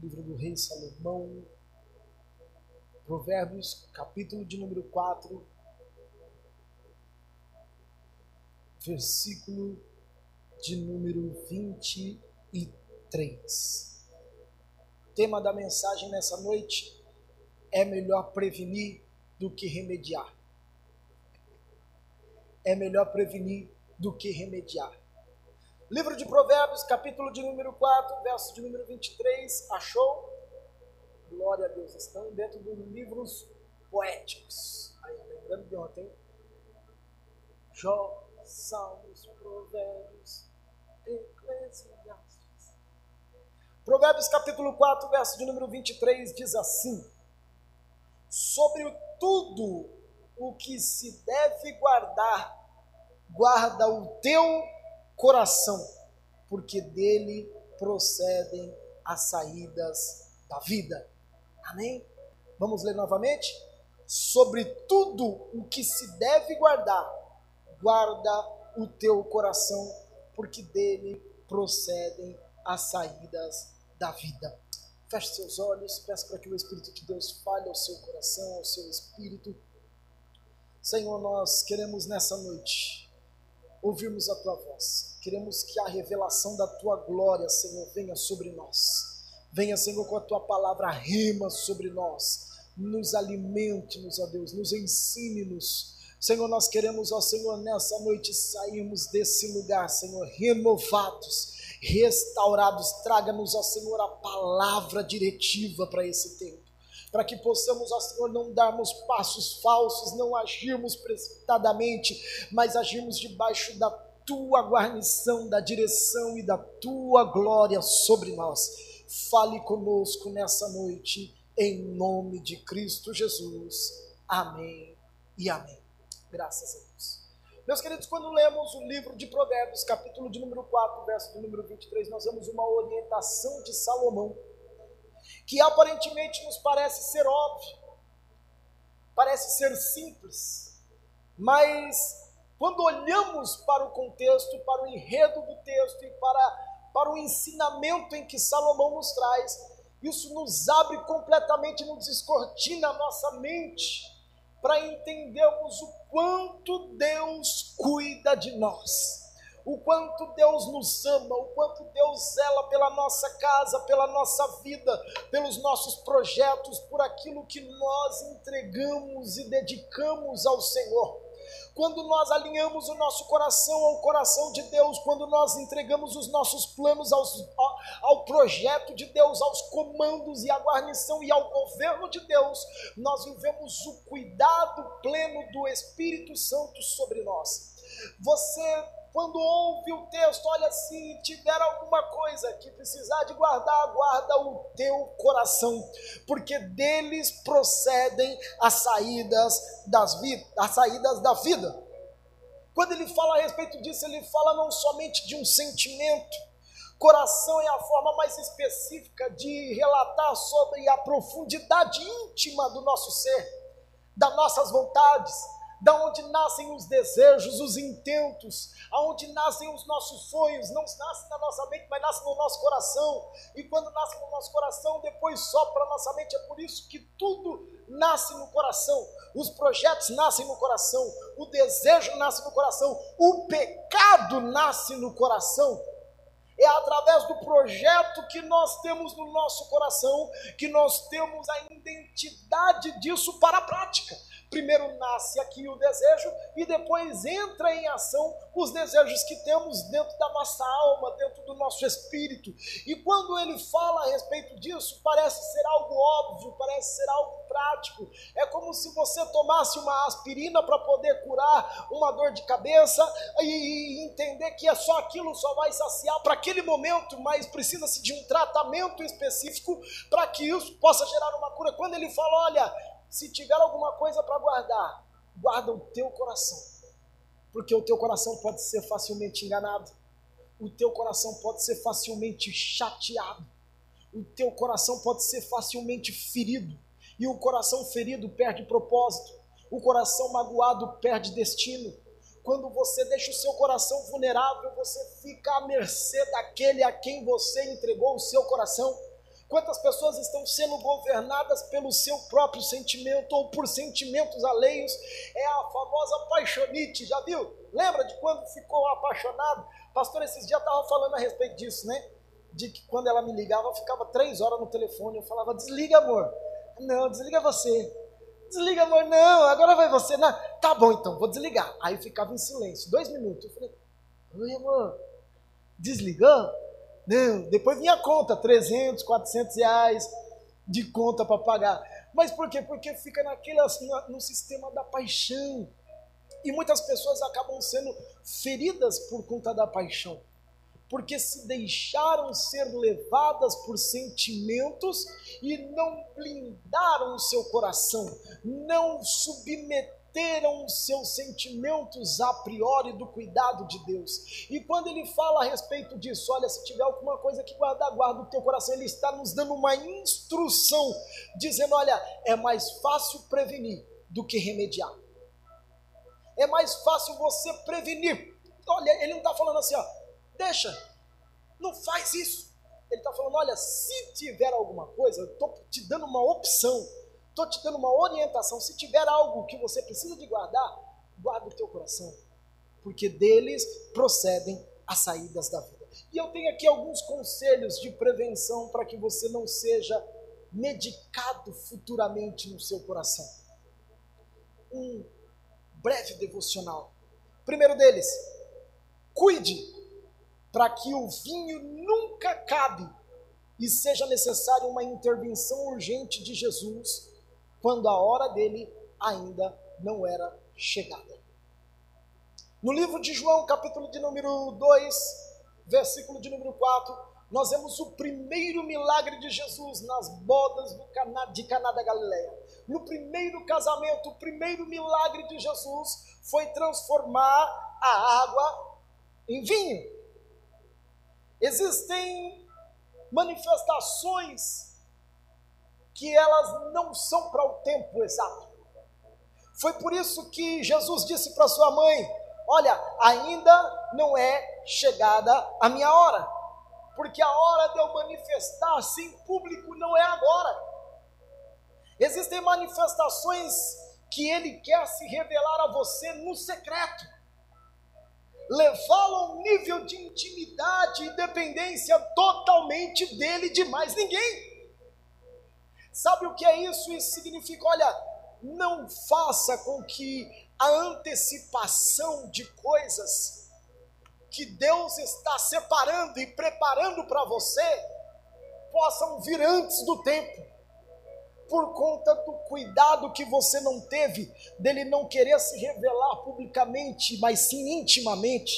livro do rei Salomão, Provérbios, capítulo de número 4, versículo de número 23. O tema da mensagem nessa noite é melhor prevenir do que remediar. É melhor prevenir do que remediar. Livro de Provérbios, capítulo de número 4, verso de número 23. Achou? Glória a Deus. Estão dentro dos livros poéticos. Aí, lembrando de ontem. Jó, Salmos, Provérbios, Eclesiastes. Provérbios capítulo 4, verso de número 23 diz assim: Sobre tudo o que se deve guardar, guarda o teu coração, porque dele procedem as saídas da vida. Amém? Vamos ler novamente? Sobre tudo o que se deve guardar, guarda o teu coração, porque dele procedem as saídas da vida. Feche seus olhos, peço para que o Espírito de Deus fale ao seu coração, ao seu espírito. Senhor, nós queremos nessa noite ouvirmos a tua voz. Queremos que a revelação da tua glória, Senhor, venha sobre nós. Venha, Senhor, com a tua palavra rima sobre nós. Nos alimente-nos, ó Deus, nos ensine-nos. Senhor, nós queremos, ó Senhor, nessa noite sairmos desse lugar, Senhor, renovados, restaurados. Traga-nos, ó Senhor, a palavra diretiva para esse tempo para que possamos, ó Senhor, não darmos passos falsos, não agirmos precipitadamente, mas agirmos debaixo da tua guarnição, da direção e da tua glória sobre nós. Fale conosco nessa noite, em nome de Cristo Jesus. Amém e amém. Graças a Deus. Meus queridos, quando lemos o livro de Provérbios, capítulo de número 4, verso de número 23, nós vemos uma orientação de Salomão que aparentemente nos parece ser óbvio, parece ser simples, mas quando olhamos para o contexto, para o enredo do texto e para, para o ensinamento em que Salomão nos traz, isso nos abre completamente, nos descortina a nossa mente para entendermos o quanto Deus cuida de nós o quanto Deus nos ama, o quanto Deus zela pela nossa casa, pela nossa vida, pelos nossos projetos, por aquilo que nós entregamos e dedicamos ao Senhor. Quando nós alinhamos o nosso coração ao coração de Deus, quando nós entregamos os nossos planos aos, ao, ao projeto de Deus, aos comandos e à guarnição e ao governo de Deus, nós vivemos o cuidado pleno do Espírito Santo sobre nós. Você quando ouve o texto, olha, se tiver alguma coisa que precisar de guardar, guarda o teu coração, porque deles procedem as saídas das vidas, as saídas da vida. Quando ele fala a respeito disso, ele fala não somente de um sentimento, coração é a forma mais específica de relatar sobre a profundidade íntima do nosso ser, das nossas vontades, da onde nascem os desejos, os intentos, aonde nascem os nossos sonhos, não nascem na nossa mente, mas nascem no nosso coração. E quando nasce no nosso coração, depois sopra na nossa mente. É por isso que tudo nasce no coração. Os projetos nascem no coração, o desejo nasce no coração, o pecado nasce no coração. É através do projeto que nós temos no nosso coração que nós temos a identidade disso para a prática. Primeiro nasce aqui o desejo e depois entra em ação os desejos que temos dentro da nossa alma, dentro do nosso espírito. E quando ele fala a respeito disso, parece ser algo óbvio, parece ser algo prático. É como se você tomasse uma aspirina para poder curar uma dor de cabeça e entender que é só aquilo só vai saciar para aquele momento, mas precisa-se de um tratamento específico para que isso possa gerar uma cura. Quando ele fala, olha, se tiver alguma coisa para guardar, guarda o teu coração. Porque o teu coração pode ser facilmente enganado. O teu coração pode ser facilmente chateado. O teu coração pode ser facilmente ferido. E o coração ferido perde propósito. O coração magoado perde destino. Quando você deixa o seu coração vulnerável, você fica à mercê daquele a quem você entregou o seu coração. Quantas pessoas estão sendo governadas pelo seu próprio sentimento ou por sentimentos alheios? É a famosa paixonite, já viu? Lembra de quando ficou apaixonado? Pastor, esses dias estava falando a respeito disso, né? De que quando ela me ligava, eu ficava três horas no telefone, eu falava, desliga, amor. Não, desliga você. Desliga, amor, não, agora vai você. Não, tá bom então, vou desligar. Aí ficava em silêncio, dois minutos. Eu falei, oi, amor, desligou? Não, depois vinha a conta, 300, 400 reais de conta para pagar. Mas por quê? Porque fica naquele, assim, no sistema da paixão. E muitas pessoas acabam sendo feridas por conta da paixão. Porque se deixaram ser levadas por sentimentos e não blindaram o seu coração, não submeteram teram seus sentimentos a priori do cuidado de Deus. E quando ele fala a respeito disso, olha, se tiver alguma coisa que guardar, guarda o teu coração, ele está nos dando uma instrução, dizendo: olha, é mais fácil prevenir do que remediar. É mais fácil você prevenir. Olha, ele não está falando assim, ó, deixa, não faz isso. Ele está falando, olha, se tiver alguma coisa, eu estou te dando uma opção Estou te dando uma orientação. Se tiver algo que você precisa de guardar, guarda o teu coração, porque deles procedem as saídas da vida. E eu tenho aqui alguns conselhos de prevenção para que você não seja medicado futuramente no seu coração. Um breve devocional. Primeiro deles, cuide para que o vinho nunca cabe e seja necessária uma intervenção urgente de Jesus quando a hora dele ainda não era chegada. No livro de João, capítulo de número 2, versículo de número 4, nós vemos o primeiro milagre de Jesus nas bodas de Caná da Galileia. No primeiro casamento, o primeiro milagre de Jesus foi transformar a água em vinho. Existem manifestações que elas não são para o tempo exato. Foi por isso que Jesus disse para sua mãe: Olha, ainda não é chegada a minha hora, porque a hora de eu manifestar-se em público não é agora. Existem manifestações que ele quer se revelar a você no secreto, levá-lo a um nível de intimidade e dependência totalmente dele, de mais ninguém. Sabe o que é isso? Isso significa, olha, não faça com que a antecipação de coisas que Deus está separando e preparando para você possam vir antes do tempo, por conta do cuidado que você não teve dele não querer se revelar publicamente, mas sim intimamente.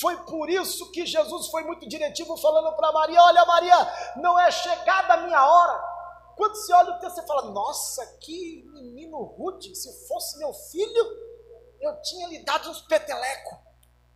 Foi por isso que Jesus foi muito diretivo falando para Maria: Olha, Maria, não é chegada a minha hora quando você olha o texto, você fala: Nossa, que menino rude. Se fosse meu filho, eu tinha lhe dado uns petelecos,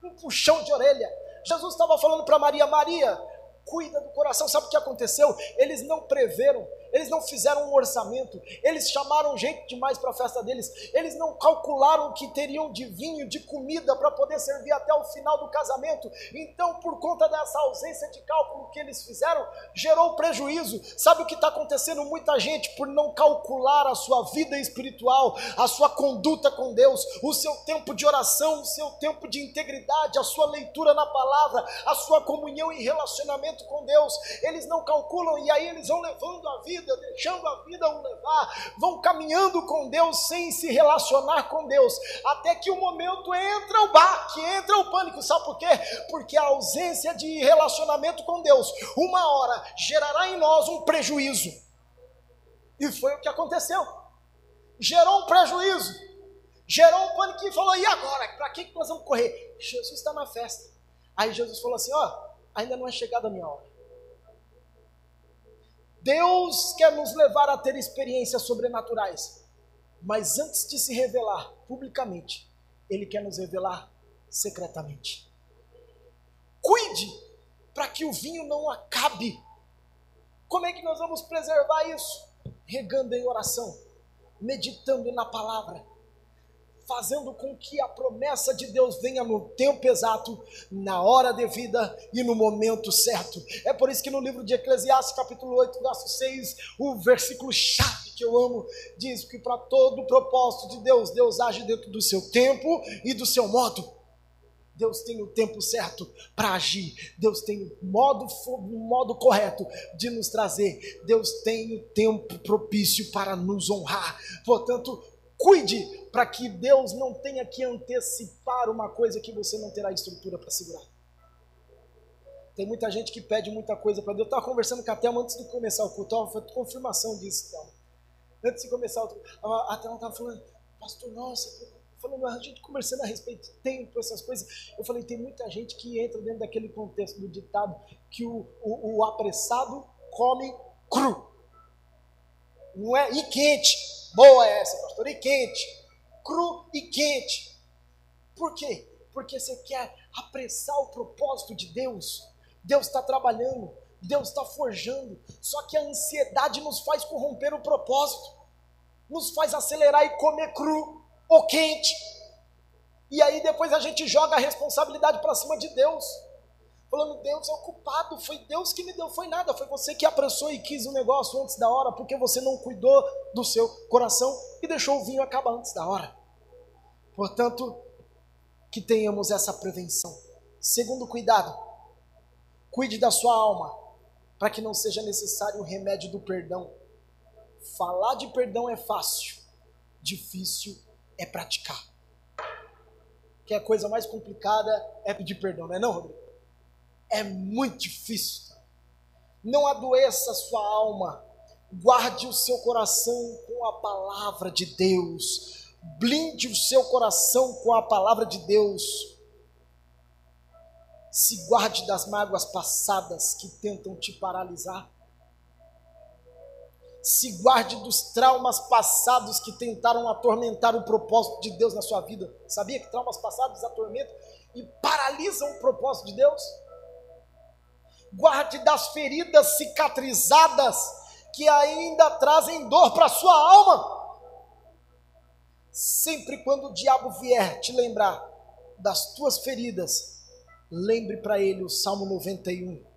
um puxão de orelha. Jesus estava falando para Maria: Maria, cuida do coração. Sabe o que aconteceu? Eles não preveram eles não fizeram um orçamento, eles chamaram gente demais para a festa deles, eles não calcularam o que teriam de vinho, de comida para poder servir até o final do casamento. Então, por conta dessa ausência de cálculo que eles fizeram, gerou prejuízo. Sabe o que está acontecendo? Muita gente, por não calcular a sua vida espiritual, a sua conduta com Deus, o seu tempo de oração, o seu tempo de integridade, a sua leitura na palavra, a sua comunhão e relacionamento com Deus, eles não calculam e aí eles vão levando a vida vida, deixando a vida o levar, vão caminhando com Deus sem se relacionar com Deus, até que o momento entra o baque, entra o pânico. Sabe por quê? Porque a ausência de relacionamento com Deus, uma hora gerará em nós um prejuízo. E foi o que aconteceu. Gerou um prejuízo, gerou um pânico e falou: e agora? Para que nós vamos correr? Jesus está na festa. Aí Jesus falou assim: ó, ainda não é chegada a minha hora. Deus quer nos levar a ter experiências sobrenaturais, mas antes de se revelar publicamente, Ele quer nos revelar secretamente. Cuide para que o vinho não acabe. Como é que nós vamos preservar isso? Regando em oração, meditando na palavra, fazendo com que a promessa de Deus venha no tempo exato, na hora devida e no momento certo. É por isso que no livro de Eclesiastes, capítulo 8, verso 6, o versículo chave que eu amo diz que para todo o propósito de Deus, Deus age dentro do seu tempo e do seu modo. Deus tem o tempo certo para agir. Deus tem o modo, o modo correto de nos trazer. Deus tem o tempo propício para nos honrar. Portanto, cuide para que Deus não tenha que antecipar uma coisa que você não terá estrutura para segurar. Tem muita gente que pede muita coisa para Deus. Eu estava conversando com a Thelma antes de começar o culto, foi confirmação disso, Thelma. Antes de começar o culto, a Thelma estava falando, pastor, nossa, falando, a gente conversando a respeito de tempo, essas coisas. Eu falei, tem muita gente que entra dentro daquele contexto do ditado que o, o, o apressado come cru. Não é? E quente. Boa essa, pastor. E quente. Cru e quente. Por quê? Porque você quer apressar o propósito de Deus. Deus está trabalhando. Deus está forjando. Só que a ansiedade nos faz corromper o propósito. Nos faz acelerar e comer cru ou quente. E aí depois a gente joga a responsabilidade para cima de Deus. Falando, Deus é o culpado, foi Deus que me deu, foi nada, foi você que apressou e quis o negócio antes da hora, porque você não cuidou do seu coração e deixou o vinho acabar antes da hora. Portanto, que tenhamos essa prevenção. Segundo cuidado, cuide da sua alma, para que não seja necessário o remédio do perdão. Falar de perdão é fácil, difícil é praticar. Que a coisa mais complicada é pedir perdão, não é não, Rodrigo? É muito difícil. Não adoeça a sua alma. Guarde o seu coração com a palavra de Deus. Blinde o seu coração com a palavra de Deus. Se guarde das mágoas passadas que tentam te paralisar se guarde dos traumas passados que tentaram atormentar o propósito de Deus na sua vida. Sabia que traumas passados atormentam e paralisam o propósito de Deus? Guarde das feridas cicatrizadas que ainda trazem dor para a sua alma. Sempre quando o diabo vier te lembrar das tuas feridas, lembre para ele o Salmo 91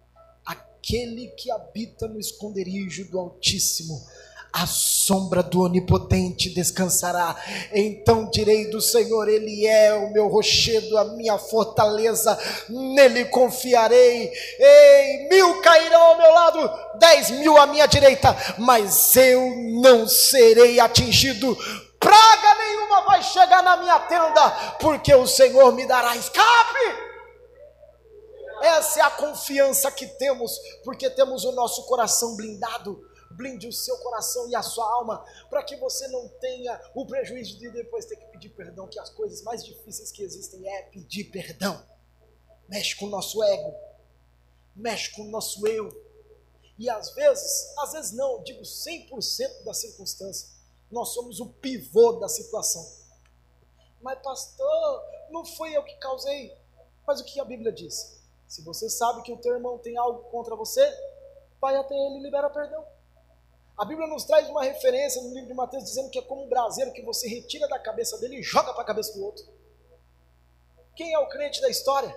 aquele que habita no esconderijo do Altíssimo, a sombra do Onipotente descansará. Então direi do Senhor: Ele é o meu rochedo, a minha fortaleza, nele confiarei. Ei, mil cairão ao meu lado, dez mil à minha direita, mas eu não serei atingido. Praga nenhuma vai chegar na minha tenda, porque o Senhor me dará escape. Essa é a confiança que temos, porque temos o nosso coração blindado. Blinde o seu coração e a sua alma, para que você não tenha o prejuízo de depois ter que pedir perdão, que as coisas mais difíceis que existem é pedir perdão. Mexe com o nosso ego, mexe com o nosso eu. E às vezes, às vezes não, digo 100% da circunstância, nós somos o pivô da situação. Mas pastor, não foi eu que causei. Mas o que a Bíblia diz? Se você sabe que o teu irmão tem algo contra você, vai até ele e libera perdão. A Bíblia nos traz uma referência no livro de Mateus dizendo que é como um braseiro que você retira da cabeça dele e joga para a cabeça do outro. Quem é o crente da história?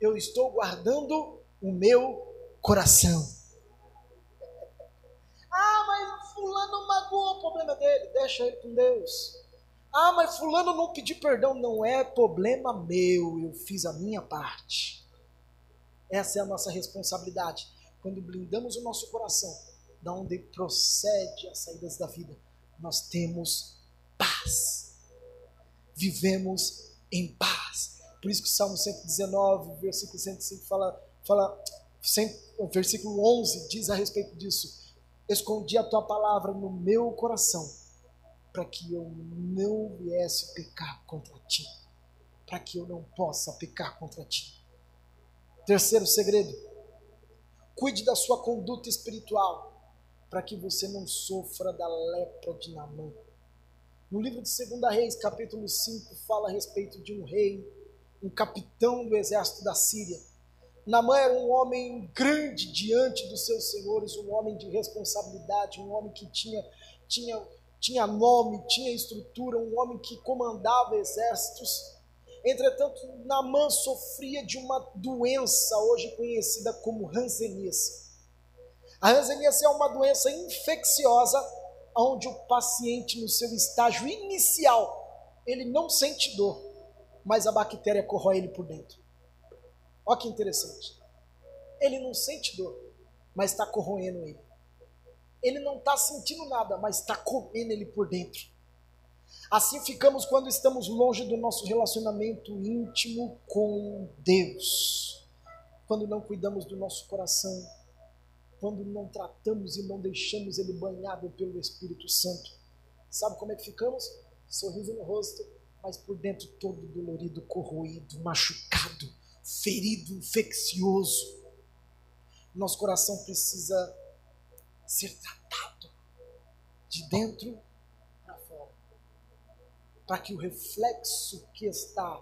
Eu estou guardando o meu coração. Ah, mas fulano magoou, o problema dele, deixa ele com Deus. Ah, mas fulano não pediu perdão, não é problema meu, eu fiz a minha parte. Essa é a nossa responsabilidade. Quando blindamos o nosso coração, da onde procede as saídas da vida, nós temos paz. Vivemos em paz. Por isso que o Salmo 119, versículo 105 fala, fala o versículo 11 diz a respeito disso. Escondi a tua palavra no meu coração, para que eu não viesse pecar contra ti, para que eu não possa pecar contra ti. Terceiro segredo: cuide da sua conduta espiritual, para que você não sofra da lepra de Namã. No livro de 2 Reis, capítulo 5, fala a respeito de um rei, um capitão do exército da Síria. Namã era um homem grande diante dos seus senhores, um homem de responsabilidade, um homem que tinha, tinha tinha nome, tinha estrutura, um homem que comandava exércitos. Entretanto, Namã sofria de uma doença hoje conhecida como hanseníase. A hanseníase é uma doença infecciosa onde o paciente no seu estágio inicial, ele não sente dor, mas a bactéria corrói ele por dentro. Olha que interessante. Ele não sente dor, mas está corroendo ele. Ele não está sentindo nada, mas está comendo ele por dentro. Assim ficamos quando estamos longe do nosso relacionamento íntimo com Deus. Quando não cuidamos do nosso coração, quando não tratamos e não deixamos ele banhado pelo Espírito Santo. Sabe como é que ficamos? Sorriso no rosto, mas por dentro todo dolorido, corroído, machucado, ferido, infeccioso. Nosso coração precisa ser tratado de dentro para fora, para que o reflexo que está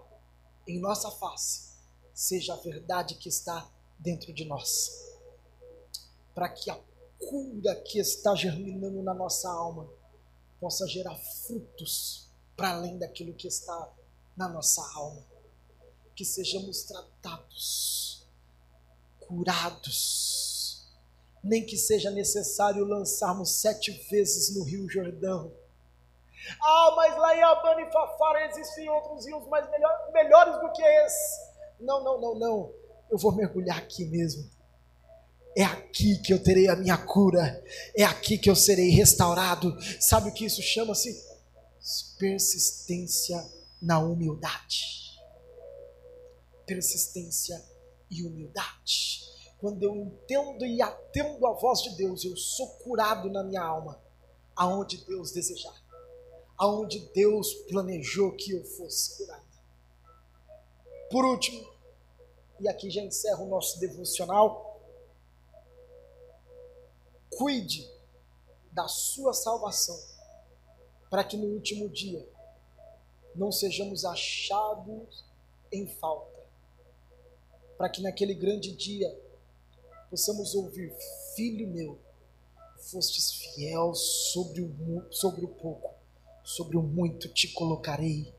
em nossa face seja a verdade que está dentro de nós, para que a cura que está germinando na nossa alma possa gerar frutos para além daquilo que está na nossa alma, que sejamos tratados, curados, nem que seja necessário lançarmos sete vezes no Rio Jordão. Ah, mas lá em Abana e Fafara existem outros rios mais melhor, melhores do que esse. Não, não, não, não. Eu vou mergulhar aqui mesmo. É aqui que eu terei a minha cura. É aqui que eu serei restaurado. Sabe o que isso chama-se? Persistência na humildade. Persistência e humildade quando eu entendo e atendo a voz de Deus, eu sou curado na minha alma, aonde Deus desejar, aonde Deus planejou que eu fosse curado. Por último, e aqui já encerro o nosso devocional, cuide da sua salvação, para que no último dia não sejamos achados em falta, para que naquele grande dia possamos ouvir, filho meu, fostes fiel sobre o, sobre o pouco, sobre o muito te colocarei,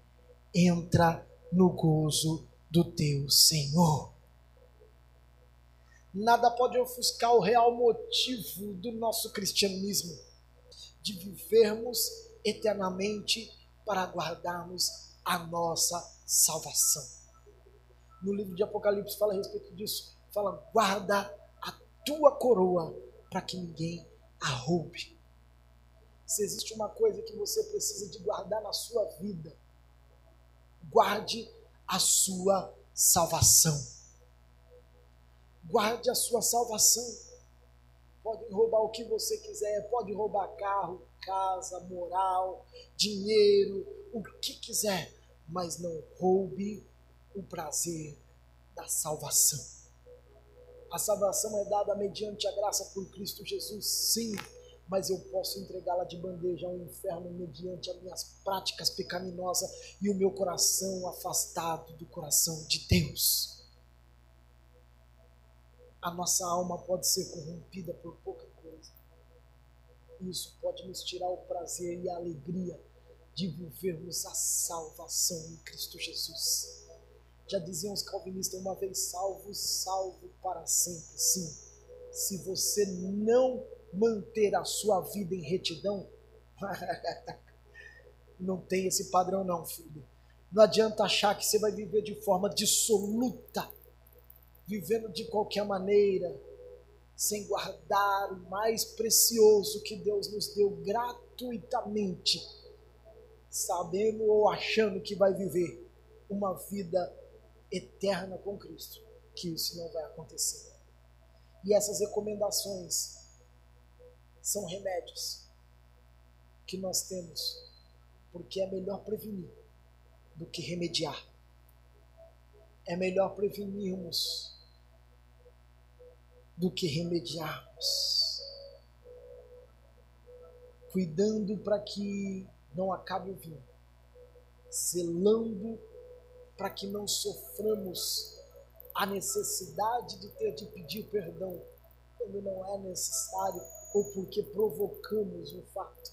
entra no gozo do teu Senhor. Nada pode ofuscar o real motivo do nosso cristianismo, de vivermos eternamente para guardarmos a nossa salvação. No livro de Apocalipse fala a respeito disso, fala guarda tua coroa para que ninguém a roube. Se existe uma coisa que você precisa de guardar na sua vida, guarde a sua salvação. Guarde a sua salvação. Podem roubar o que você quiser, pode roubar carro, casa, moral, dinheiro, o que quiser, mas não roube o prazer da salvação. A salvação é dada mediante a graça por Cristo Jesus, sim, mas eu posso entregá-la de bandeja ao inferno mediante as minhas práticas pecaminosas e o meu coração afastado do coração de Deus. A nossa alma pode ser corrompida por pouca coisa. Isso pode nos tirar o prazer e a alegria de vivermos a salvação em Cristo Jesus. Já diziam os calvinistas, uma vez salvo, salvo para sempre. Sim, se você não manter a sua vida em retidão, não tem esse padrão não, filho. Não adianta achar que você vai viver de forma dissoluta, vivendo de qualquer maneira, sem guardar o mais precioso que Deus nos deu gratuitamente, sabendo ou achando que vai viver uma vida eterna com Cristo, que isso não vai acontecer. E essas recomendações são remédios que nós temos, porque é melhor prevenir do que remediar. É melhor prevenirmos do que remediarmos. Cuidando para que não acabe o vinho, zelando para que não soframos a necessidade de ter de pedir perdão quando não é necessário ou porque provocamos um fato.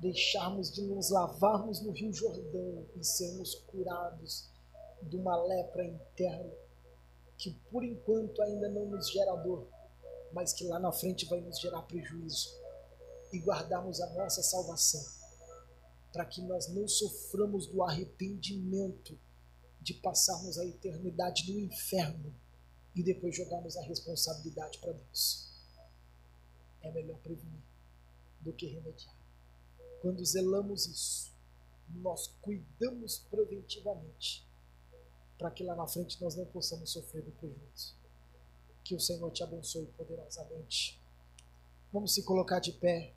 deixarmos de nos lavarmos no Rio Jordão e sermos curados de uma lepra interna que por enquanto ainda não nos gera dor, mas que lá na frente vai nos gerar prejuízo e guardarmos a nossa salvação, para que nós não soframos do arrependimento de passarmos a eternidade no inferno e depois jogarmos a responsabilidade para Deus. É melhor prevenir do que remediar. Quando zelamos isso, nós cuidamos preventivamente para que lá na frente nós não possamos sofrer do prejuízo. Que o Senhor te abençoe poderosamente. Vamos se colocar de pé.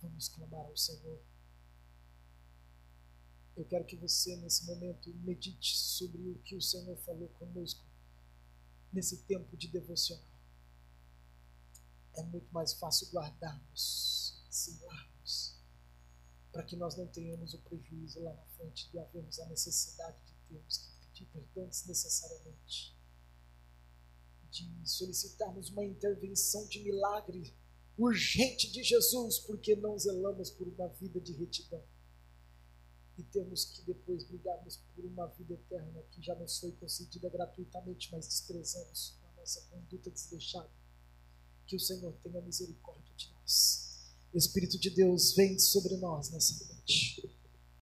Vamos clamar ao Senhor. Eu quero que você, nesse momento, medite sobre o que o Senhor falou conosco nesse tempo de devocional. É muito mais fácil guardarmos, ensinarmos, para que nós não tenhamos o prejuízo lá na frente de havermos a necessidade de termos que pedir perdão desnecessariamente, de solicitarmos uma intervenção de milagre urgente de Jesus, porque não zelamos por uma vida de retidão e temos que depois brigarmos por uma vida eterna que já nos foi concedida gratuitamente, mas desprezamos a nossa conduta desleixada. Que o Senhor tenha misericórdia de nós. Espírito de Deus, vem sobre nós nessa noite.